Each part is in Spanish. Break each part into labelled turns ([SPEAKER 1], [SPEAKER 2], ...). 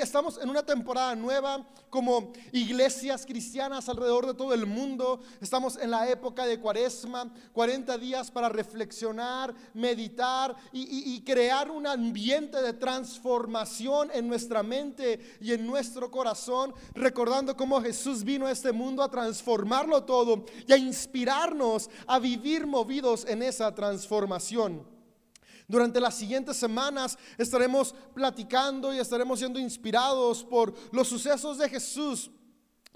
[SPEAKER 1] estamos en una temporada nueva como iglesias cristianas alrededor de todo el mundo. Estamos en la época de cuaresma, 40 días para reflexionar, meditar y, y crear un ambiente de transformación en nuestra mente y en nuestro corazón, recordando cómo Jesús vino a este mundo a transformarlo todo y a inspirarnos a vivir movidos en esa transformación. Durante las siguientes semanas estaremos platicando y estaremos siendo inspirados por los sucesos de Jesús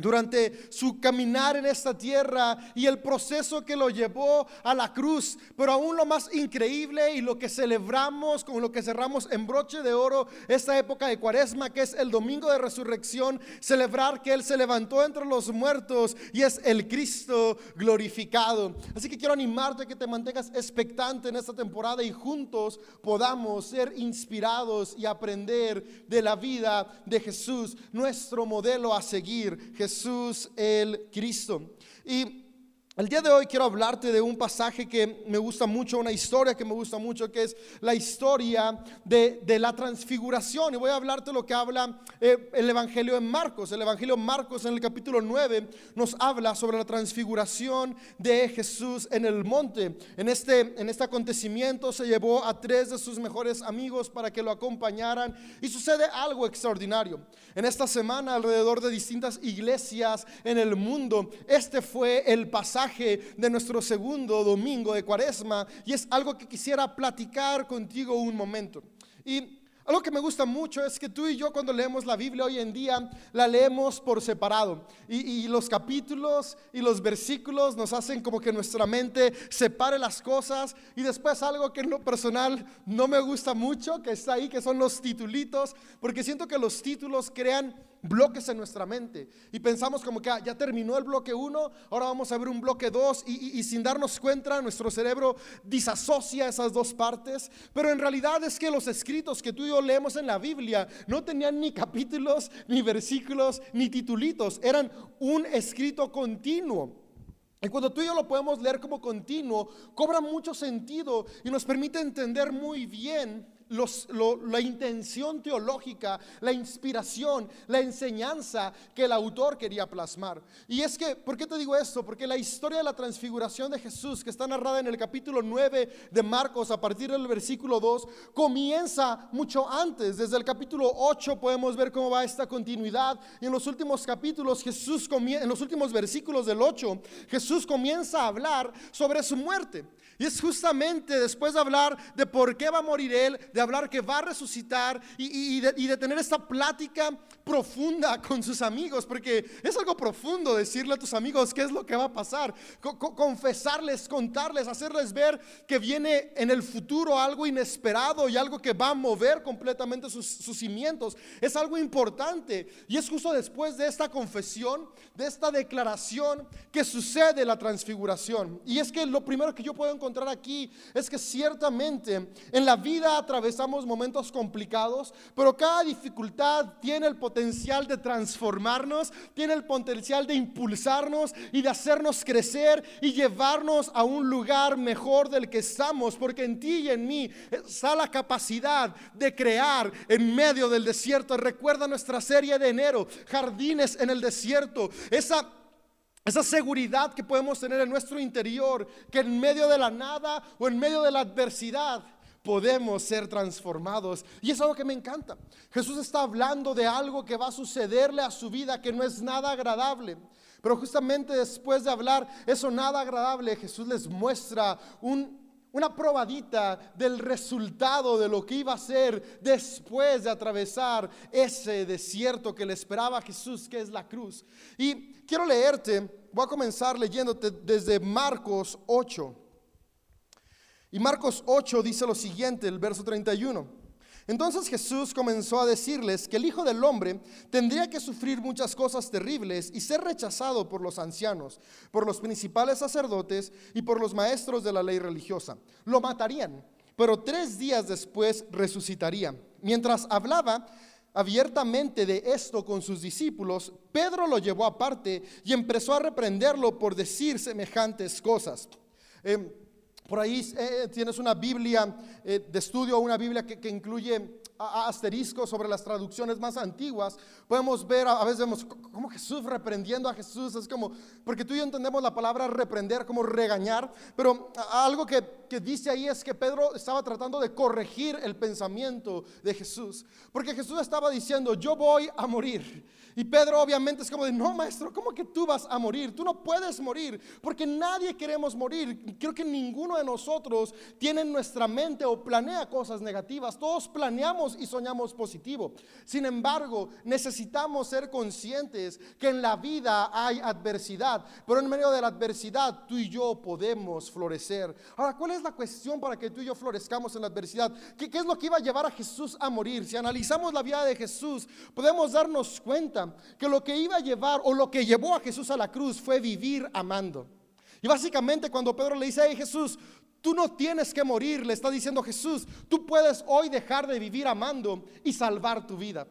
[SPEAKER 1] durante su caminar en esta tierra y el proceso que lo llevó a la cruz. Pero aún lo más increíble y lo que celebramos, con lo que cerramos en broche de oro esta época de cuaresma, que es el domingo de resurrección, celebrar que Él se levantó entre los muertos y es el Cristo glorificado. Así que quiero animarte a que te mantengas expectante en esta temporada y juntos podamos ser inspirados y aprender de la vida de Jesús, nuestro modelo a seguir. Jesús el Cristo. Y el día de hoy quiero hablarte de un pasaje que me gusta mucho, una historia que me gusta mucho, que es la historia de, la transfiguración. Y voy a hablarte lo que habla eh, el Evangelio en Marcos. El Evangelio Marcos en el capítulo 9 nos habla sobre la transfiguración de Jesús en el monte. En este, en este acontecimiento se llevó a tres de sus mejores amigos para que lo acompañaran y sucede algo extraordinario. En esta semana alrededor de distintas iglesias en el mundo, este fue el pasaje de nuestro segundo domingo de cuaresma y es algo que quisiera platicar contigo un momento. Y algo que me gusta mucho es que tú y yo cuando leemos la Biblia hoy en día la leemos por separado y, y, los capítulos y los versículos nos hacen como que nuestra mente separe las cosas y después algo que en lo personal no me gusta mucho que está ahí que son los titulitos porque siento que los títulos crean bloques en nuestra mente. Y pensamos como que ah, ya terminó el bloque 1, ahora vamos a ver un bloque 2 y, sin darnos cuenta nuestro cerebro disasocia esas dos partes, pero en realidad es que los escritos que tú y yo leemos en la Biblia no tenían ni capítulos, ni versículos, ni titulitos, eran un escrito continuo. Y cuando tú y yo lo podemos leer como continuo, cobra mucho sentido y nos permite entender muy bien la intención teológica, la inspiración, la enseñanza que el autor quería plasmar. Y es que, ¿por qué te digo esto? Porque la historia de la transfiguración de Jesús, que está narrada en el capítulo 9 de Marcos, a partir del versículo 2, comienza mucho antes. Desde el capítulo 8 podemos ver cómo va esta continuidad. Y en los últimos capítulos, Jesús en los últimos versículos del 8, Jesús comienza a hablar sobre su muerte. Y es justamente después de hablar de por qué va a morir Él, de hablar que va a resucitar y, de, tener esta plática profunda con sus amigos, porque es algo profundo decirle a tus amigos qué es lo que va a pasar, confesarles, contarles, hacerles ver que viene en el futuro algo inesperado y algo que va a mover completamente sus, sus cimientos. Es algo importante y es justo después de esta confesión, de esta declaración, que sucede la transfiguración. Y es que lo primero que yo puedo encontrar aquí es que ciertamente en la vida atravesamos momentos complicados, pero cada dificultad tiene el potencial de transformarnos, tiene el potencial de impulsarnos y de hacernos crecer y llevarnos a un lugar mejor del que estamos, porque en ti y en mí está la capacidad de crear en medio del desierto. Recuerda nuestra serie de enero, jardines en el desierto, esa esa seguridad que podemos tener en nuestro interior, que en medio de la nada o en medio de la adversidad podemos ser transformados. Y es algo que me encanta. Jesús está hablando de algo que va a sucederle a su vida que no es nada agradable. Pero justamente después de hablar eso nada agradable, Jesús les muestra una probadita del resultado de lo que iba a ser después de atravesar ese desierto que le esperaba a Jesús, que es la cruz. Y quiero leerte, voy a comenzar leyéndote desde Marcos 8. Y Marcos 8 dice lo siguiente, el verso 31. Entonces Jesús comenzó a decirles que el Hijo del Hombre tendría que sufrir muchas cosas terribles y ser rechazado por los ancianos, por los principales sacerdotes y por los maestros de la ley religiosa. Lo matarían, pero tres días después resucitaría. Mientras hablaba, abiertamente de esto con sus discípulos, Pedro lo llevó aparte y empezó a reprenderlo por decir semejantes cosas. Em, por ahí eh, tienes una Biblia eh, de estudio, una Biblia que, incluye asteriscos sobre las traducciones más antiguas, podemos ver, a veces vemos como Jesús reprendiendo a Jesús, es como, porque tú y yo entendemos la palabra reprender como regañar, pero algo que, que dice ahí es que Pedro estaba tratando de corregir el pensamiento de Jesús, porque Jesús estaba diciendo, yo voy a morir. Y Pedro obviamente es como de, no maestro, ¿cómo que tú vas a morir? Tú no puedes morir, porque nadie queremos morir. Creo que ninguno de nosotros tiene en nuestra mente o planea cosas negativas. Todos planeamos y soñamos positivo. Sin embargo, necesitamos ser conscientes que en la vida hay adversidad, pero en medio de la adversidad tú y yo podemos florecer. Ahora, ¿cuál es la cuestión para que tú y yo florezcamos en la adversidad? ¿Qué, qué es lo que iba a llevar a Jesús a morir? Si analizamos la vida de Jesús, podemos darnos cuenta que lo que iba a llevar o lo que llevó a Jesús a la cruz fue vivir amando. Y básicamente cuando Pedro le dice, hey Jesús, tú no tienes que morir, le está diciendo Jesús, tú puedes hoy dejar de vivir amando y salvar tu vida.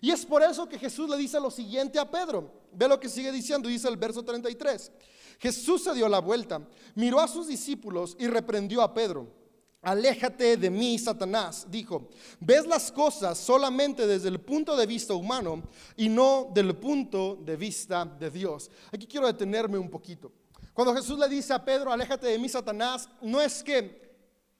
[SPEAKER 1] Y es por eso que Jesús le dice lo siguiente a Pedro. Ve lo que sigue diciendo, dice el verso 33. Jesús se dio la vuelta, miró a sus discípulos y reprendió a Pedro. Aléjate de mí, Satanás, dijo. Ves las cosas solamente desde el punto de vista humano y no del punto de vista de Dios. Aquí quiero detenerme un poquito. Cuando Jesús le dice a Pedro, aléjate de mí, Satanás, no es que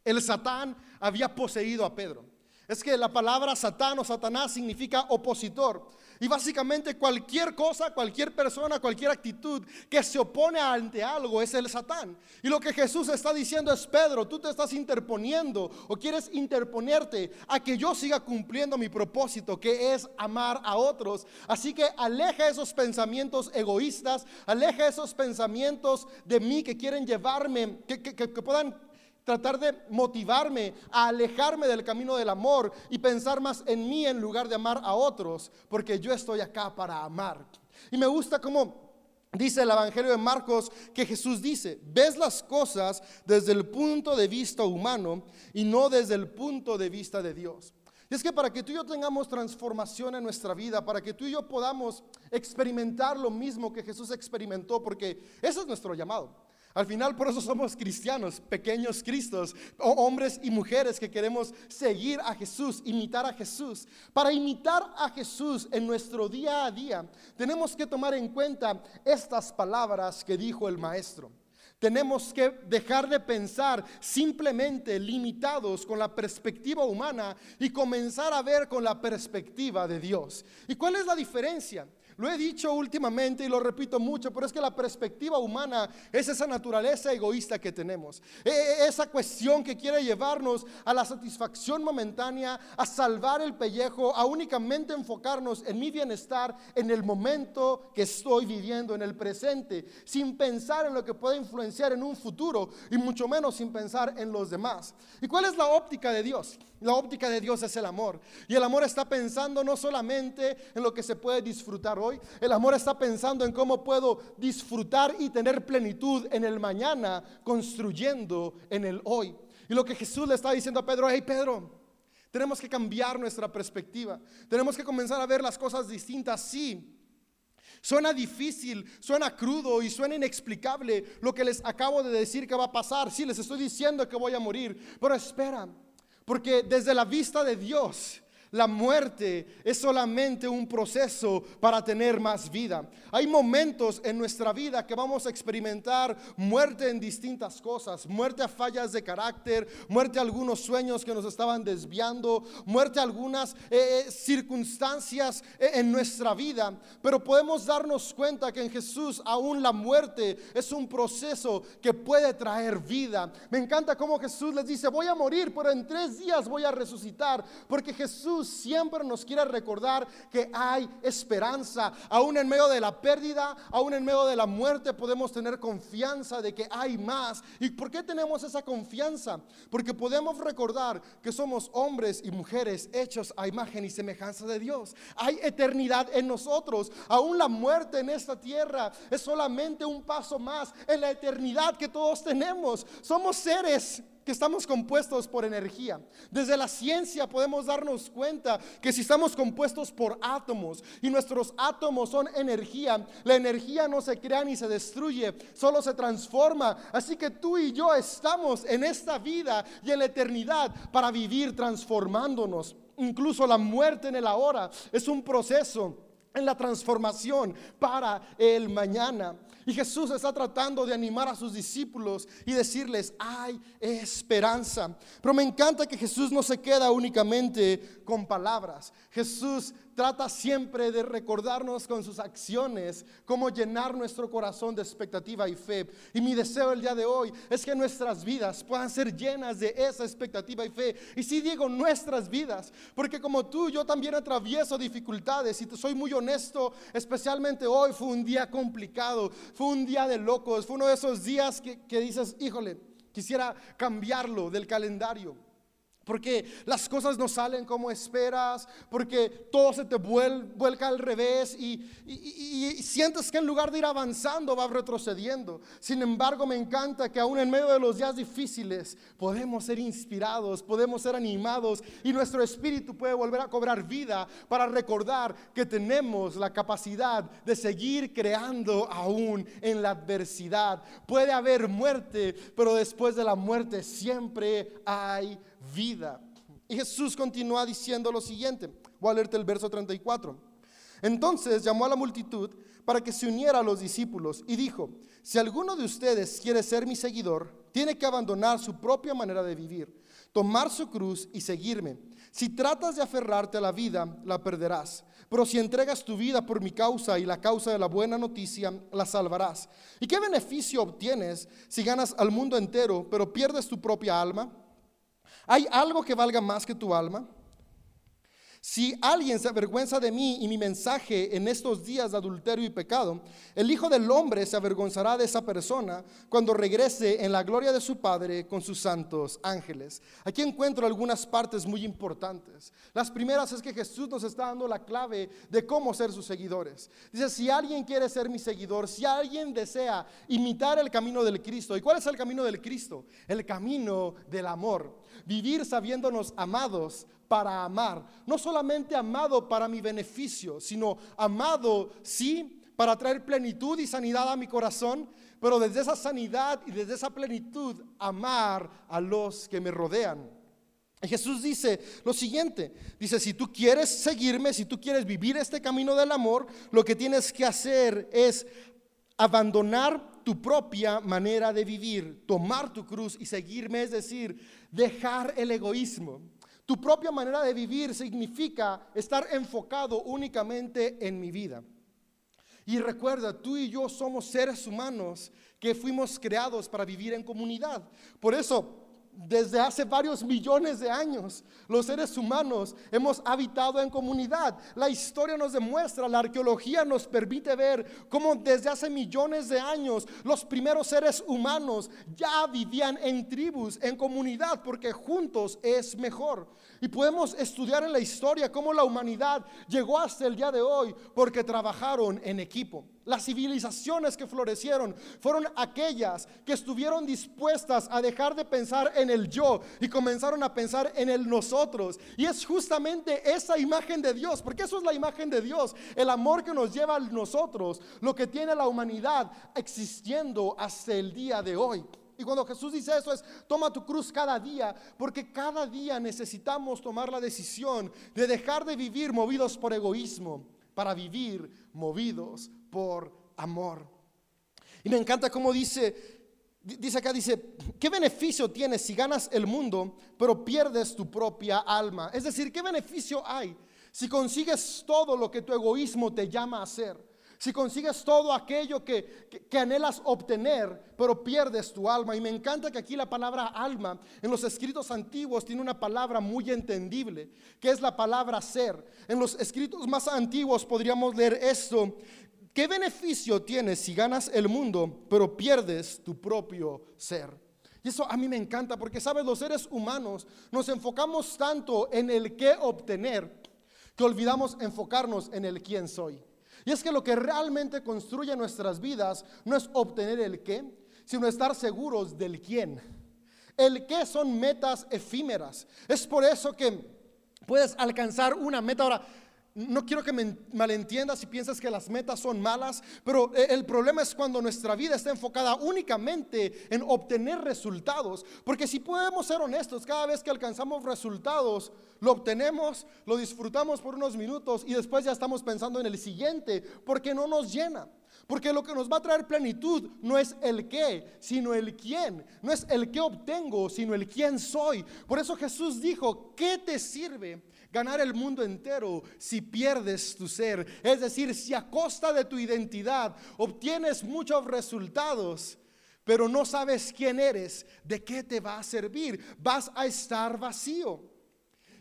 [SPEAKER 1] el Satán había poseído a Pedro. Es que la palabra Satán o Satanás significa opositor. Y básicamente cualquier cosa, cualquier persona, cualquier actitud que se opone ante algo es el Satán. Y lo que Jesús está diciendo es, Pedro, tú te estás interponiendo o quieres interponerte a que yo siga cumpliendo mi propósito, que es amar a otros. Así que aleja esos pensamientos egoístas, aleja esos pensamientos de mí que quieren llevarme, que, que puedan tratar de motivarme a alejarme del camino del amor y pensar más en mí en lugar de amar a otros, porque yo estoy acá para amar. Y me gusta como dice el Evangelio de Marcos que Jesús dice, ves las cosas desde el punto de vista humano y no desde el punto de vista de Dios. Y es que para que tú y yo tengamos transformación en nuestra vida, para que tú y yo podamos experimentar lo mismo que Jesús experimentó, porque ese es nuestro llamado. Al final por eso somos cristianos, pequeños cristos, hombres y mujeres que queremos seguir a Jesús, imitar a Jesús. Para imitar a Jesús en nuestro día a día, tenemos que tomar en cuenta estas palabras que dijo el maestro. Tenemos que dejar de pensar simplemente limitados con la perspectiva humana y comenzar a ver con la perspectiva de Dios. ¿Y cuál es la diferencia? Lo he dicho últimamente y lo repito mucho, pero es que la perspectiva humana es esa naturaleza egoísta que tenemos. E, e, esa cuestión que quiere llevarnos a la satisfacción momentánea, a salvar el pellejo, a únicamente enfocarnos en mi bienestar, en el momento que estoy viviendo, en el presente, sin pensar en lo que puede influenciar en un futuro y mucho menos sin pensar en los demás. ¿Y cuál es la óptica de Dios? La óptica de Dios es el amor. Y el amor está pensando no solamente en lo que se puede disfrutar hoy, el amor está pensando en cómo puedo disfrutar y tener plenitud en el mañana, construyendo en el hoy. Y lo que Jesús le está diciendo a Pedro, hey Pedro, tenemos que cambiar nuestra perspectiva, tenemos que comenzar a ver las cosas distintas, sí. Suena difícil, suena crudo y suena inexplicable lo que les acabo de decir que va a pasar. Sí, les estoy diciendo que voy a morir, pero espera, porque desde la vista de Dios, la muerte es solamente un proceso para tener más vida. Hay momentos en nuestra vida que vamos a experimentar muerte en distintas cosas, muerte a fallas de carácter, muerte a algunos sueños que nos estaban desviando, muerte a algunas eh, eh, circunstancias eh, en nuestra vida, pero podemos darnos cuenta que en Jesús aún la muerte es un proceso que puede traer vida. Me encanta cómo Jesús les dice, voy a morir, pero en tres días voy a resucitar, porque Jesús siempre nos quiere recordar que hay esperanza. Aún en medio de la pérdida, aún en medio de la muerte, podemos tener confianza de que hay más. ¿Y por qué tenemos esa confianza? Porque podemos recordar que somos hombres y mujeres hechos a imagen y semejanza de Dios. Hay eternidad en nosotros. Aún la muerte en esta tierra es solamente un paso más en la eternidad que todos tenemos. Somos seres que estamos compuestos por energía. Desde la ciencia podemos darnos cuenta que si estamos compuestos por átomos y nuestros átomos son energía, la energía no se crea ni se destruye, solo se transforma. Así que tú y yo estamos en esta vida y en la eternidad para vivir transformándonos. incluso la muerte en el ahora es un proceso en la transformación para el mañana. Y Jesús está tratando de animar a sus discípulos y decirles, hay esperanza. Pero me encanta que Jesús no se queda únicamente con palabras. Jesús trata siempre de recordarnos con sus acciones cómo llenar nuestro corazón de expectativa y fe. Y mi deseo el día de hoy es que nuestras vidas puedan ser llenas de esa expectativa y fe. Y si digo nuestras vidas, porque como tú, yo también atravieso dificultades y te soy muy honesto, especialmente hoy fue un día complicado, fue un día de locos, fue uno de esos días que, que dices, híjole, quisiera cambiarlo del calendario. Porque las cosas no salen como esperas, porque todo se te vuelca al revés y, sientes que en lugar de ir avanzando vas retrocediendo. Sin embargo, me encanta que aún en medio de los días difíciles podemos ser inspirados, podemos ser animados y nuestro espíritu puede volver a cobrar vida para recordar que tenemos la capacidad de seguir creando aún en la adversidad. Puede haber muerte, pero después de la muerte siempre hay vida. Y Jesús continúa diciendo lo siguiente. Voy a leerte el verso 34. Entonces llamó a la multitud para que se uniera a los discípulos y dijo, si alguno de ustedes quiere ser mi seguidor, tiene que abandonar su propia manera de vivir, tomar su cruz y seguirme. Si tratas de aferrarte a la vida, la perderás. Pero si entregas tu vida por mi causa y la causa de la buena noticia, la salvarás. ¿Y qué beneficio obtienes si ganas al mundo entero, pero pierdes tu propia alma? ¿Hay algo que valga más que tu alma? Si alguien se avergüenza de mí y mi mensaje en estos días de adulterio y pecado, el Hijo del Hombre se avergonzará de esa persona cuando regrese en la gloria de su Padre con sus santos ángeles. Aquí encuentro algunas partes muy importantes. Las primeras es que Jesús nos está dando la clave de cómo ser sus seguidores. Dice, si alguien quiere ser mi seguidor, si alguien desea imitar el camino del Cristo, ¿y cuál es el camino del Cristo? El camino del amor. Vivir sabiéndonos amados para amar. No solamente amado para mi beneficio, sino amado, sí, para traer plenitud y sanidad a mi corazón, pero desde esa sanidad y desde esa plenitud amar a los que me rodean. Jesús dice lo siguiente, dice, si tú quieres seguirme, si tú quieres vivir este camino del amor, lo que tienes que hacer es abandonar tu propia manera de vivir, tomar tu cruz y seguirme, es decir, dejar el egoísmo. Tu propia manera de vivir significa estar enfocado únicamente en mi vida. Y recuerda, tú y yo somos seres humanos que fuimos creados para vivir en comunidad. Por eso, desde hace varios millones de años, los seres humanos hemos habitado en comunidad. La historia nos demuestra, la arqueología nos permite ver cómo desde hace millones de años los primeros seres humanos ya vivían en tribus, en comunidad, porque juntos es mejor. Y podemos estudiar en la historia cómo la humanidad llegó hasta el día de hoy porque trabajaron en equipo. Las civilizaciones que florecieron fueron aquellas que estuvieron dispuestas a dejar de pensar en el yo y comenzaron a pensar en el nosotros. Y es justamente esa imagen de Dios, porque eso es la imagen de Dios, el amor que nos lleva a nosotros, lo que tiene la humanidad existiendo hasta el día de hoy. Y cuando Jesús dice eso es, toma tu cruz cada día, porque cada día necesitamos tomar la decisión de dejar de vivir movidos por egoísmo para vivir movidos por amor. Y me encanta cómo dice, dice acá, dice, ¿qué beneficio tienes si ganas el mundo, pero pierdes tu propia alma? Es decir, ¿qué beneficio hay si consigues todo lo que tu egoísmo te llama a hacer? Si consigues todo aquello que, anhelas obtener, pero pierdes tu alma. Y me encanta que aquí la palabra alma en los escritos antiguos tiene una palabra muy entendible, que es la palabra ser. En los escritos más antiguos podríamos leer esto. ¿Qué beneficio tienes si ganas el mundo, pero pierdes tu propio ser? Y eso a mí me encanta porque, sabes, los seres humanos nos enfocamos tanto en el qué obtener que olvidamos enfocarnos en el quién soy. Y es que lo que realmente construye nuestras vidas no es obtener el qué, sino estar seguros del quién. El qué son metas efímeras. Es por eso que puedes alcanzar una meta. Ahora, no quiero que me malentiendas si piensas que las metas son malas, pero eh, el problema es cuando nuestra vida está enfocada únicamente en obtener resultados. Porque si podemos ser honestos, cada vez que alcanzamos resultados, lo obtenemos, lo disfrutamos por unos minutos y después ya estamos pensando en el siguiente, porque no nos llena. Porque lo que nos va a traer plenitud no es el qué, sino el quién. No es el qué obtengo, sino el quién soy. Por eso Jesús dijo, ¿qué te sirve? Ganar el mundo entero si pierdes tu ser. Es decir, si a costa de tu identidad obtienes muchos resultados, pero no sabes quién eres, ¿de qué te va a servir? Vas a estar vacío.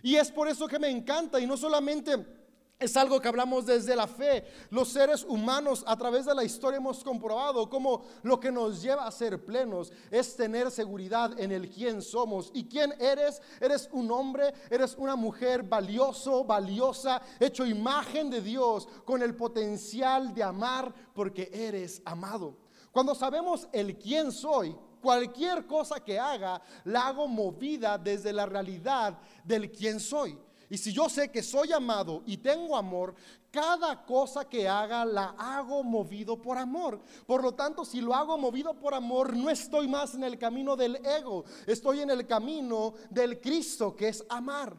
[SPEAKER 1] Y es por eso que me encanta y no solamente es algo que hablamos desde la fe. Los seres humanos a través de la historia hemos comprobado cómo lo que nos lleva a ser plenos es tener seguridad en el quién somos. ¿Y quién eres? Eres un hombre, eres una mujer valioso, valiosa, hecho imagen de Dios, con el potencial de amar porque eres amado. Cuando sabemos el quién soy, cualquier cosa que haga, la hago movida desde la realidad del quién soy. Y si yo sé que soy amado y tengo amor, cada cosa que haga la hago movido por amor. Por lo tanto, si lo hago movido por amor, no estoy más en el camino del ego, estoy en el camino del Cristo, que es amar.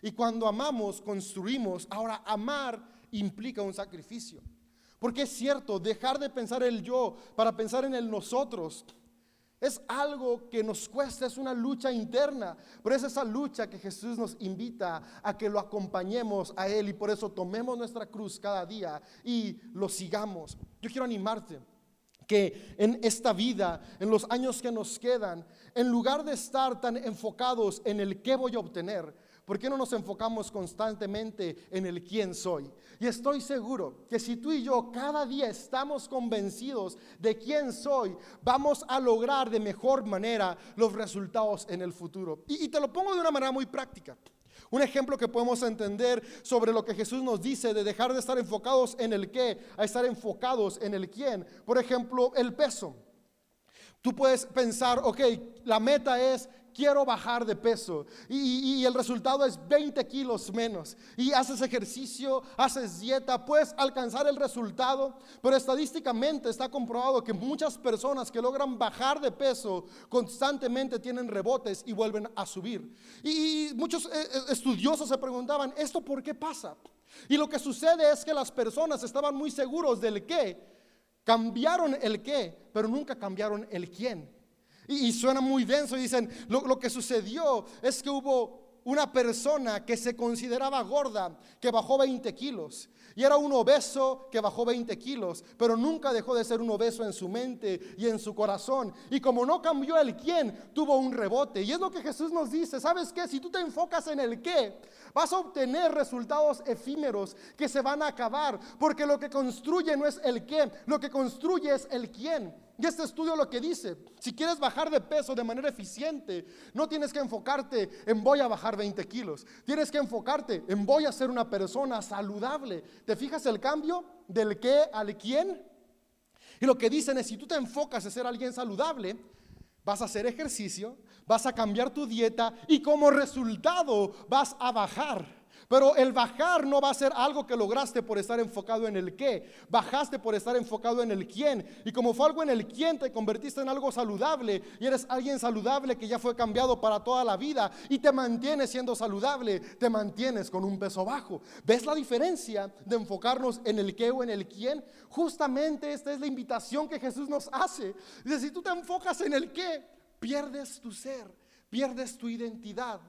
[SPEAKER 1] Y cuando amamos, construimos. Ahora, amar implica un sacrificio. Porque es cierto, dejar de pensar el yo para pensar en el nosotros es algo que nos cuesta, es una lucha interna, pero es esa lucha que Jesús nos invita a que lo acompañemos a Él y por eso tomemos nuestra cruz cada día y lo sigamos. Yo quiero animarte que en esta vida, en los años que nos quedan, en lugar de estar tan enfocados en el qué voy a obtener, ¿Por qué no nos enfocamos constantemente en el quién soy? Y estoy seguro que si tú y yo cada día estamos convencidos de quién soy, vamos a lograr de mejor manera los resultados en el futuro. Y, te lo pongo de una manera muy práctica. Un ejemplo que podemos entender sobre lo que Jesús nos dice de dejar de estar enfocados en el qué a estar enfocados en el quién. Por ejemplo, el peso. Tú puedes pensar, ok, la meta es quiero bajar de peso y, el resultado es 20 kilos menos y haces ejercicio, haces dieta, puedes alcanzar el resultado, pero estadísticamente está comprobado que muchas personas que logran bajar de peso constantemente tienen rebotes y vuelven a subir. Y, muchos eh, eh, estudiosos se preguntaban, ¿esto por qué pasa? Y lo que sucede es que las personas estaban muy seguros del qué, cambiaron el qué, pero nunca cambiaron el quién. Y, suena muy denso y dicen, lo, que sucedió es que hubo una persona que se consideraba gorda, que bajó 20 kilos. Y era un obeso que bajó 20 kilos, pero nunca dejó de ser un obeso en su mente y en su corazón. Y como no cambió el quién, tuvo un rebote. Y es lo que Jesús nos dice, ¿sabes qué? Si tú te enfocas en el qué, vas a obtener resultados efímeros que se van a acabar, porque lo que construye no es el qué, lo que construye es el quién. Y este estudio lo que dice, si quieres bajar de peso de manera eficiente, no tienes que enfocarte en voy a bajar 20 kilos, tienes que enfocarte en voy a ser una persona saludable. ¿Te fijas el cambio del qué al quién? Y lo que dicen es, si tú te enfocas en ser alguien saludable, vas a hacer ejercicio, vas a cambiar tu dieta y como resultado vas a bajar. Pero el bajar no va a ser algo que lograste por estar enfocado en el qué. Bajaste por estar enfocado en el quién. Y como fue algo en el quién, te convertiste en algo saludable. Y eres alguien saludable que ya fue cambiado para toda la vida. Y te mantienes siendo saludable. Te mantienes con un peso bajo. ¿Ves la diferencia de enfocarnos en el qué o en el quién? Justamente esta es la invitación que Jesús nos hace. Dice, si tú te enfocas en el qué, pierdes tu ser, pierdes tu identidad.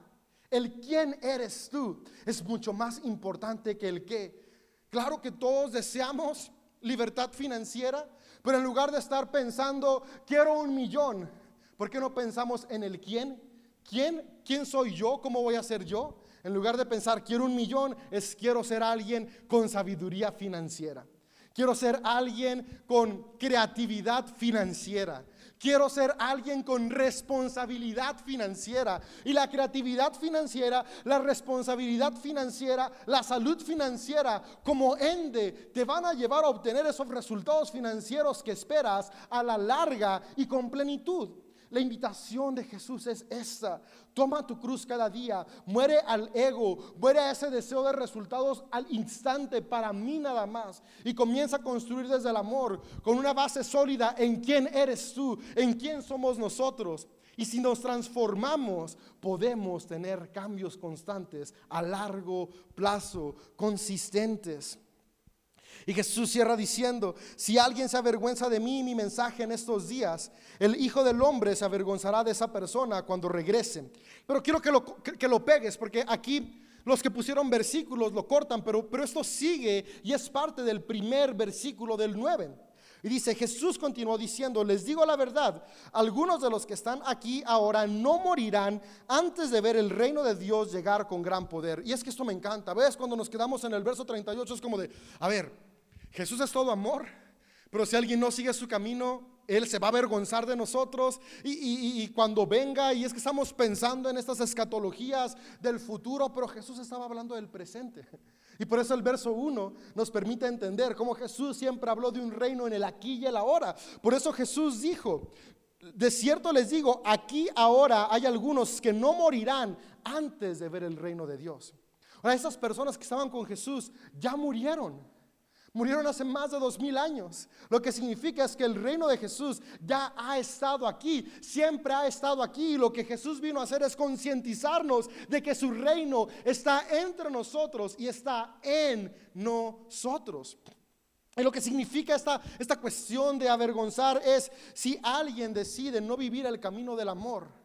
[SPEAKER 1] El quién eres tú es mucho más importante que el qué. Claro que todos deseamos libertad financiera, pero en lugar de estar pensando, quiero un millón, ¿por qué no pensamos en el quién? ¿Quién? ¿Quién soy yo? ¿Cómo voy a ser yo? En lugar de pensar, quiero un millón, es quiero ser alguien con sabiduría financiera. Quiero ser alguien con creatividad financiera. Quiero ser alguien con responsabilidad financiera. Y la creatividad financiera, la responsabilidad financiera, la salud financiera, como ende, te van a llevar a obtener esos resultados financieros que esperas a la larga y con plenitud. La invitación de Jesús es esta. Toma tu cruz cada día, muere al ego, muere a ese deseo de resultados al instante para mí nada más y comienza a construir desde el amor con una base sólida en quién eres tú, en quién somos nosotros. Y si nos transformamos, podemos tener cambios constantes a largo plazo, consistentes. Y Jesús cierra diciendo, si alguien se avergüenza de mí y mi mensaje en estos días, el Hijo del Hombre se avergonzará de esa persona cuando regrese. Pero quiero que lo, que, lo pegues, porque aquí los que pusieron versículos lo cortan, pero, pero esto sigue y es parte del primer versículo del 9. Y dice, Jesús continuó diciendo, les digo la verdad, algunos de los que están aquí ahora no morirán antes de ver el reino de Dios llegar con gran poder. Y es que esto me encanta. ¿Ves? Cuando nos quedamos en el verso 38 es como de, a ver, Jesús es todo amor, pero si alguien no sigue su camino, Él se va a avergonzar de nosotros y, cuando venga, y es que estamos pensando en estas escatologías del futuro, pero Jesús estaba hablando del presente. Y por eso el verso 1 nos permite entender cómo Jesús siempre habló de un reino en el aquí y el ahora. Por eso Jesús dijo, de cierto les digo, aquí ahora hay algunos que no morirán antes de ver el reino de Dios. Ahora, esas personas que estaban con Jesús ya murieron. Murieron hace más de dos mil años. Lo que significa es que el reino de Jesús ya ha estado aquí, siempre ha estado aquí. Y lo que Jesús vino a hacer es concientizarnos de que su reino está entre nosotros y está en nosotros. Y lo que significa esta, esta cuestión de avergonzar es si alguien decide no vivir el camino del amor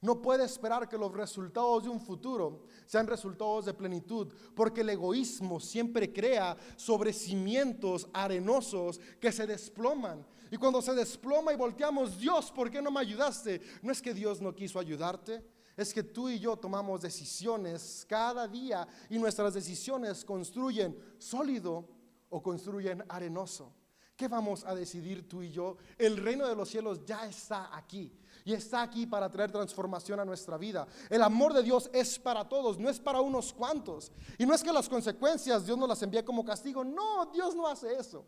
[SPEAKER 1] no puede esperar que los resultados de un futuro sean resultados de plenitud, porque el egoísmo siempre crea sobre cimientos arenosos que se desploman. Y cuando se desploma y volteamos, Dios, ¿por qué no me ayudaste? No es que Dios no quiso ayudarte, es que tú y yo tomamos decisiones cada día y nuestras decisiones construyen sólido o construyen arenoso. ¿Qué vamos a decidir tú y yo? El reino de los cielos ya está aquí y está aquí para traer transformación a nuestra vida. El amor de Dios es para todos, no es para unos cuantos. Y no es que las consecuencias Dios nos las envíe como castigo, no, Dios no hace eso.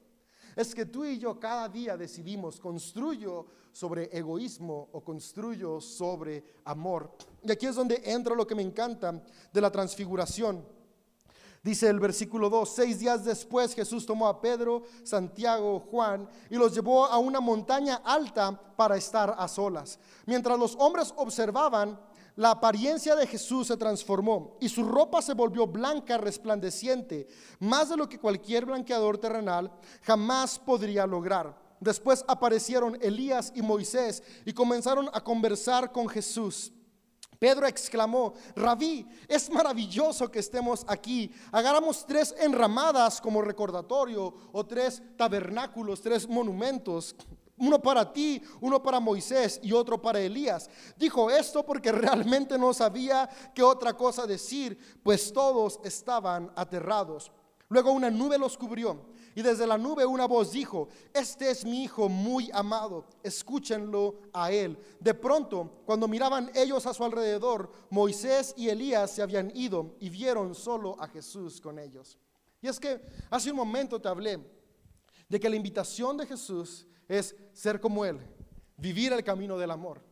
[SPEAKER 1] Es que tú y yo cada día decidimos, construyo sobre egoísmo o construyo sobre amor. Y aquí es donde entra lo que me encanta de la transfiguración. Dice el versículo 2, seis días después Jesús tomó a Pedro, Santiago, Juan y los llevó a una montaña alta para estar a solas. Mientras los hombres observaban, la apariencia de Jesús se transformó y su ropa se volvió blanca, resplandeciente, más de lo que cualquier blanqueador terrenal jamás podría lograr. Después aparecieron Elías y Moisés y comenzaron a conversar con Jesús. Pedro exclamó, Rabí, es maravilloso que estemos aquí. Hagamos tres enramadas como recordatorio o tres tabernáculos, tres monumentos. Uno para ti, uno para Moisés y otro para Elías. Dijo esto porque realmente no sabía qué otra cosa decir, pues todos estaban aterrados. Luego una nube los cubrió y desde la nube una voz dijo, este es mi hijo muy amado, escúchenlo a él. De pronto, cuando miraban ellos a su alrededor, Moisés y Elías se habían ido y vieron solo a Jesús con ellos. Y es que hace un momento te hablé de que la invitación de Jesús es ser como Él, vivir el camino del amor.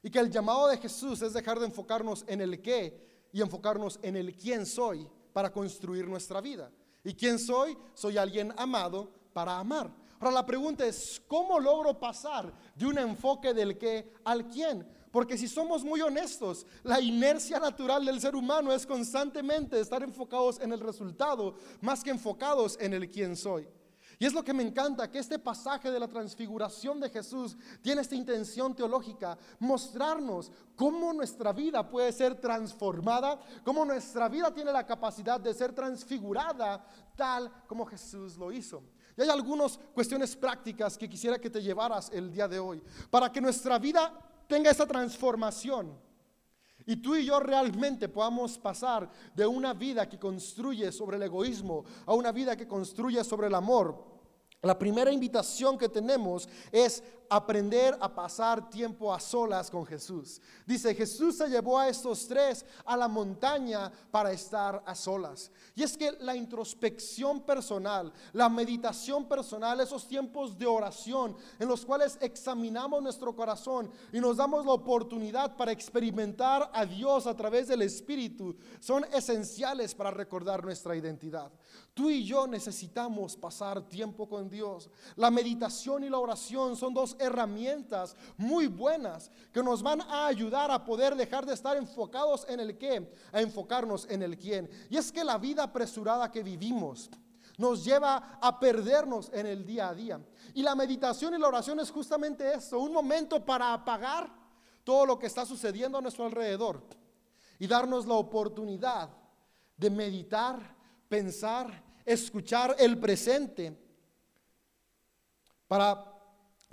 [SPEAKER 1] Y que el llamado de Jesús es dejar de enfocarnos en el qué y enfocarnos en el quién soy para construir nuestra vida. ¿Y quién soy? Soy alguien amado para amar. Ahora la pregunta es, ¿cómo logro pasar de un enfoque del qué al quién? Porque si somos muy honestos, la inercia natural del ser humano es constantemente estar enfocados en el resultado más que enfocados en el quién soy. Y es lo que me encanta, que este pasaje de la transfiguración de Jesús tiene esta intención teológica, mostrarnos cómo nuestra vida puede ser transformada, cómo nuestra vida tiene la capacidad de ser transfigurada tal como Jesús lo hizo. Y hay algunas cuestiones prácticas que quisiera que te llevaras el día de hoy, para que nuestra vida tenga esa transformación. Y tú y yo realmente podamos pasar de una vida que construye sobre el egoísmo a una vida que construye sobre el amor La primera invitación que tenemos es aprender a pasar tiempo a solas con Jesús. Dice, Jesús se llevó a estos tres a la montaña para estar a solas. Y es que la introspección personal, la meditación personal, esos tiempos de oración en los cuales examinamos nuestro corazón y nos damos la oportunidad para experimentar a Dios a través del Espíritu, son esenciales para recordar nuestra identidad. Tú y yo necesitamos pasar tiempo con Dios. La meditación y la oración son dos herramientas muy buenas que nos van a ayudar a poder dejar de estar enfocados en el qué, a enfocarnos en el quién. Y es que la vida apresurada que vivimos nos lleva a perdernos en el día a día. Y la meditación y la oración es justamente eso, un momento para apagar todo lo que está sucediendo a nuestro alrededor y darnos la oportunidad de meditar, pensar, escuchar el presente para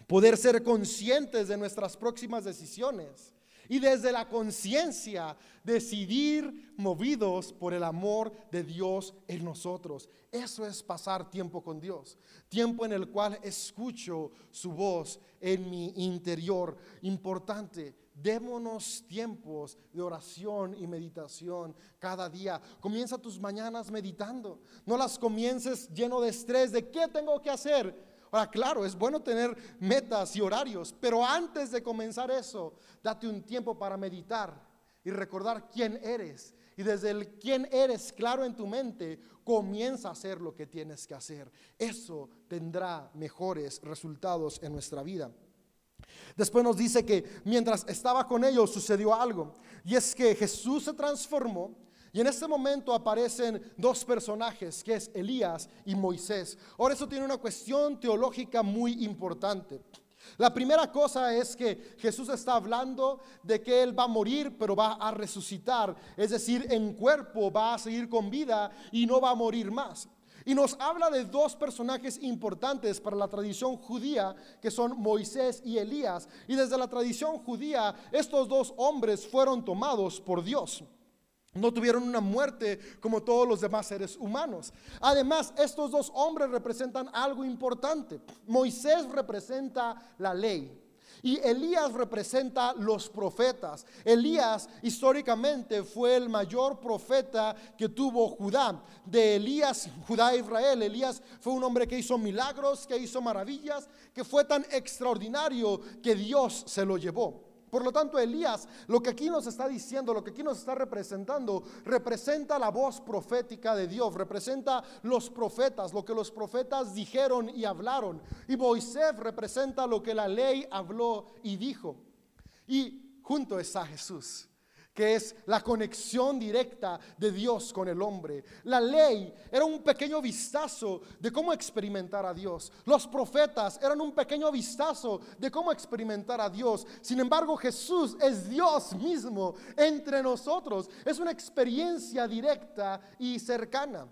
[SPEAKER 1] poder ser conscientes de nuestras próximas decisiones y desde la conciencia decidir movidos por el amor de Dios en nosotros. Eso es pasar tiempo con Dios, tiempo en el cual escucho su voz en mi interior. Importante, démonos tiempos de oración y meditación cada día. Comienza tus mañanas meditando, no las comiences lleno de estrés de qué tengo que hacer Ahora, claro, es bueno tener metas y horarios, pero antes de comenzar eso, date un tiempo para meditar y recordar quién eres. Y desde el quién eres claro en tu mente, comienza a hacer lo que tienes que hacer. Eso tendrá mejores resultados en nuestra vida. Después nos dice que mientras estaba con ellos sucedió algo. Y es que Jesús se transformó y en este momento aparecen dos personajes, que es Elías y Moisés. Ahora eso tiene una cuestión teológica muy importante. La primera cosa es que Jesús está hablando de que Él va a morir, pero va a resucitar. Es decir, en cuerpo va a seguir con vida y no va a morir más. Y nos habla de dos personajes importantes para la tradición judía, que son Moisés y Elías. Y desde la tradición judía, estos dos hombres fueron tomados por Dios. No tuvieron una muerte como todos los demás seres humanos. Además, estos dos hombres representan algo importante. Moisés representa la ley. Y Elías representa los profetas. Elías históricamente fue el mayor profeta que tuvo Judá. De Elías, Judá e Israel, Elías fue un hombre que hizo milagros, que hizo maravillas, que fue tan extraordinario que Dios se lo llevó. Por lo tanto, Elías, lo que aquí nos está diciendo, lo que aquí nos está representando, representa la voz profética de Dios, representa los profetas, lo que los profetas dijeron y hablaron. Y Moisés representa lo que la ley habló y dijo. Y junto está Jesús que es la conexión directa de Dios con el hombre. La ley era un pequeño vistazo de cómo experimentar a Dios. Los profetas eran un pequeño vistazo de cómo experimentar a Dios. Sin embargo, Jesús es Dios mismo entre nosotros. Es una experiencia directa y cercana.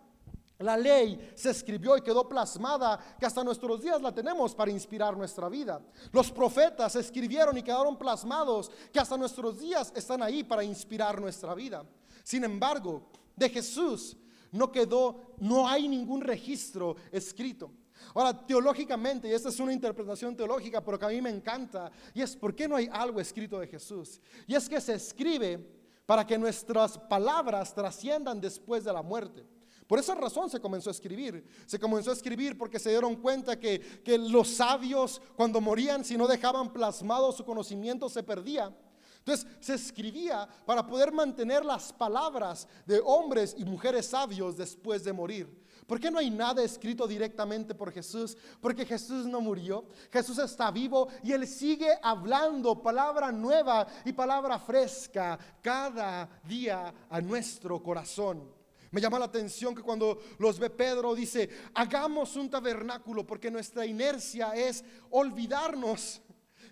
[SPEAKER 1] La ley se escribió y quedó plasmada que hasta nuestros días la tenemos para inspirar nuestra vida. Los profetas escribieron y quedaron plasmados que hasta nuestros días están ahí para inspirar nuestra vida. Sin embargo, de Jesús no quedó, no hay ningún registro escrito. Ahora, teológicamente, y esta es una interpretación teológica, pero que a mí me encanta, y es por qué no hay algo escrito de Jesús. Y es que se escribe para que nuestras palabras trasciendan después de la muerte. Por esa razón se comenzó a escribir. Se comenzó a escribir porque se dieron cuenta que, los sabios cuando morían, si no dejaban plasmado su conocimiento, se perdía. Entonces se escribía para poder mantener las palabras de hombres y mujeres sabios después de morir. ¿Por qué no hay nada escrito directamente por Jesús? Porque Jesús no murió, Jesús está vivo y Él sigue hablando palabra nueva y palabra fresca cada día a nuestro corazón. Me llama la atención que cuando los ve Pedro dice, hagamos un tabernáculo porque nuestra inercia es olvidarnos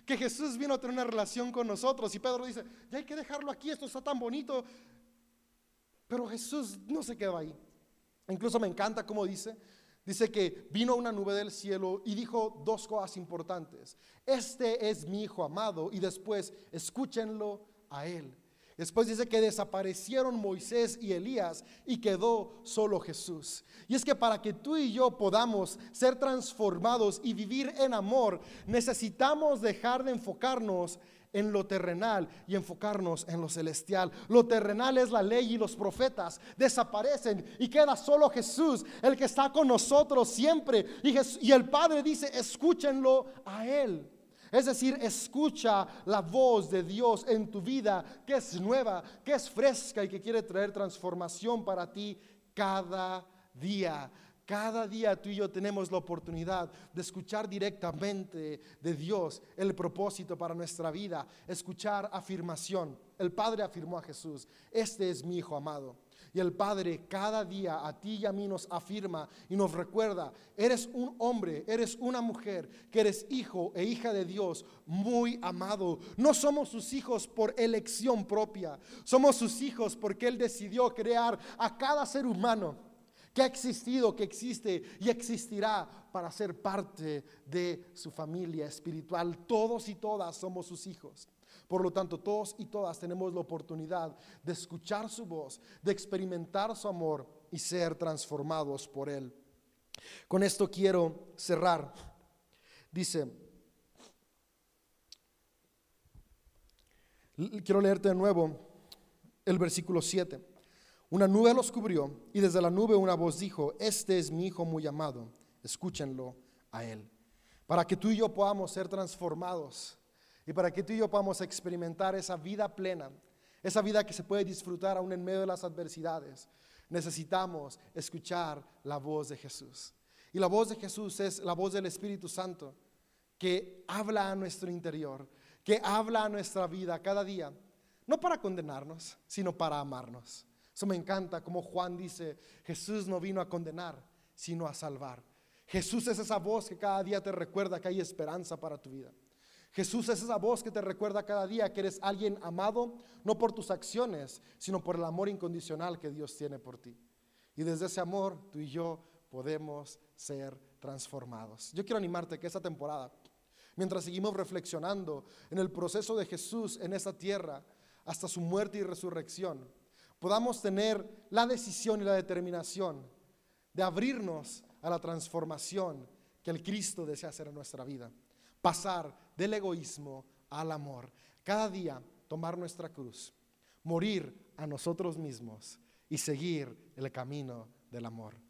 [SPEAKER 1] que Jesús vino a tener una relación con nosotros. Y Pedro dice, ya hay que dejarlo aquí, esto está tan bonito. Pero Jesús no se quedó ahí. Incluso me encanta cómo dice, dice que vino una nube del cielo y dijo dos cosas importantes. Este es mi hijo amado y después escúchenlo a él. Después dice que desaparecieron Moisés y Elías y quedó solo Jesús. Y es que para que tú y yo podamos ser transformados y vivir en amor, necesitamos dejar de enfocarnos en lo terrenal y enfocarnos en lo celestial. Lo terrenal es la ley y los profetas desaparecen y queda solo Jesús, el que está con nosotros siempre. Y, y el Padre dice, escúchenlo a Él. Es decir, escucha la voz de Dios en tu vida, que es nueva, que es fresca y que quiere traer transformación para ti cada día. Cada día tú y yo tenemos la oportunidad de escuchar directamente de Dios el propósito para nuestra vida, escuchar afirmación. El Padre afirmó a Jesús, este es mi Hijo amado. Y el Padre cada día a ti y a mí nos afirma y nos recuerda, eres un hombre, eres una mujer, que eres hijo e hija de Dios, muy amado. No somos sus hijos por elección propia, somos sus hijos porque Él decidió crear a cada ser humano que ha existido, que existe y existirá para ser parte de su familia espiritual. Todos y todas somos sus hijos. Por lo tanto, todos y todas tenemos la oportunidad de escuchar su voz, de experimentar su amor y ser transformados por Él. Con esto quiero cerrar. Dice, quiero leerte de nuevo el versículo 7. Una nube los cubrió y desde la nube una voz dijo, este es mi Hijo muy amado, escúchenlo a Él. Para que tú y yo podamos ser transformados y para que tú y yo podamos experimentar esa vida plena, esa vida que se puede disfrutar aún en medio de las adversidades, necesitamos escuchar la voz de Jesús. Y la voz de Jesús es la voz del Espíritu Santo que habla a nuestro interior, que habla a nuestra vida cada día, no para condenarnos, sino para amarnos. Eso me encanta, como Juan dice, Jesús no vino a condenar, sino a salvar. Jesús es esa voz que cada día te recuerda que hay esperanza para tu vida. Jesús es esa voz que te recuerda cada día que eres alguien amado, no por tus acciones, sino por el amor incondicional que Dios tiene por ti. Y desde ese amor tú y yo podemos ser transformados. Yo quiero animarte que esta temporada, mientras seguimos reflexionando en el proceso de Jesús en esta tierra, hasta su muerte y resurrección, podamos tener la decisión y la determinación de abrirnos a la transformación que el Cristo desea hacer en nuestra vida pasar del egoísmo al amor. Cada día tomar nuestra cruz, morir a nosotros mismos y seguir el camino del amor.